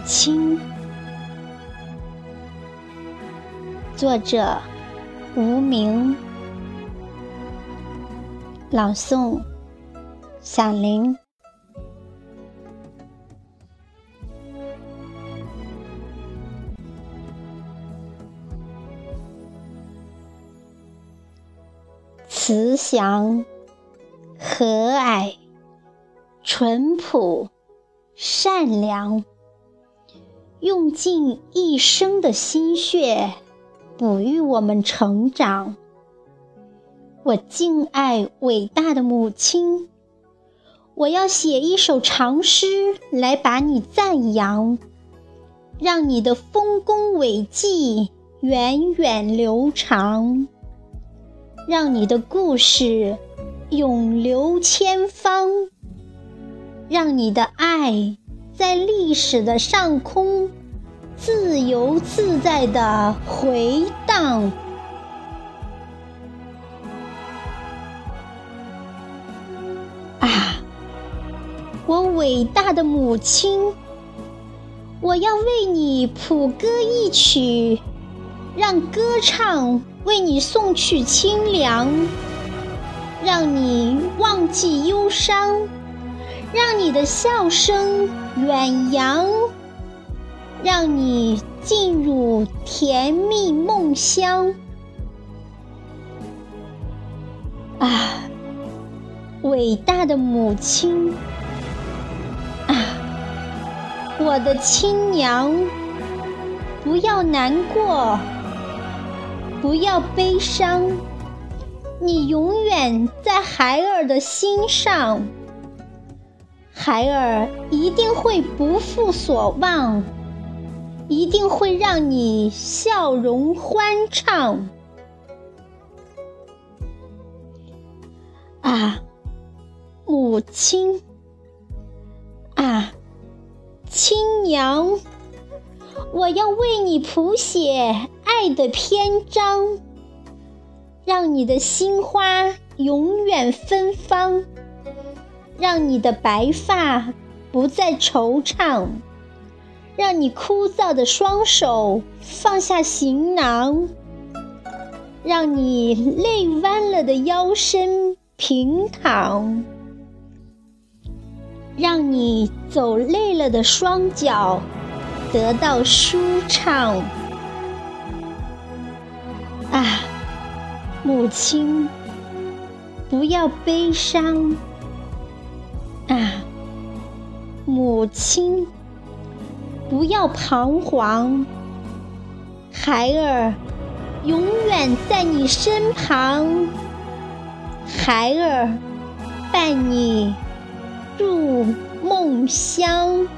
亲。作者：无名。朗诵：小林。慈祥、和蔼、淳朴、善良，用尽一生的心血，哺育我们成长。我敬爱伟大的母亲，我要写一首长诗来把你赞扬，让你的丰功伟绩源远流长。让你的故事永流千方，让你的爱在历史的上空自由自在的回荡。啊，我伟大的母亲，我要为你谱歌一曲，让歌唱。为你送去清凉，让你忘记忧伤，让你的笑声远扬，让你进入甜蜜梦乡。啊，伟大的母亲！啊，我的亲娘，不要难过。不要悲伤，你永远在孩儿的心上，孩儿一定会不负所望，一定会让你笑容欢畅。啊，母亲！啊，亲娘！我要为你谱写爱的篇章，让你的心花永远芬芳，让你的白发不再惆怅，让你枯燥的双手放下行囊，让你累弯了的腰身平躺，让你走累了的双脚。得到舒畅啊，母亲，不要悲伤啊，母亲，不要彷徨，孩儿永远在你身旁，孩儿伴你入梦乡。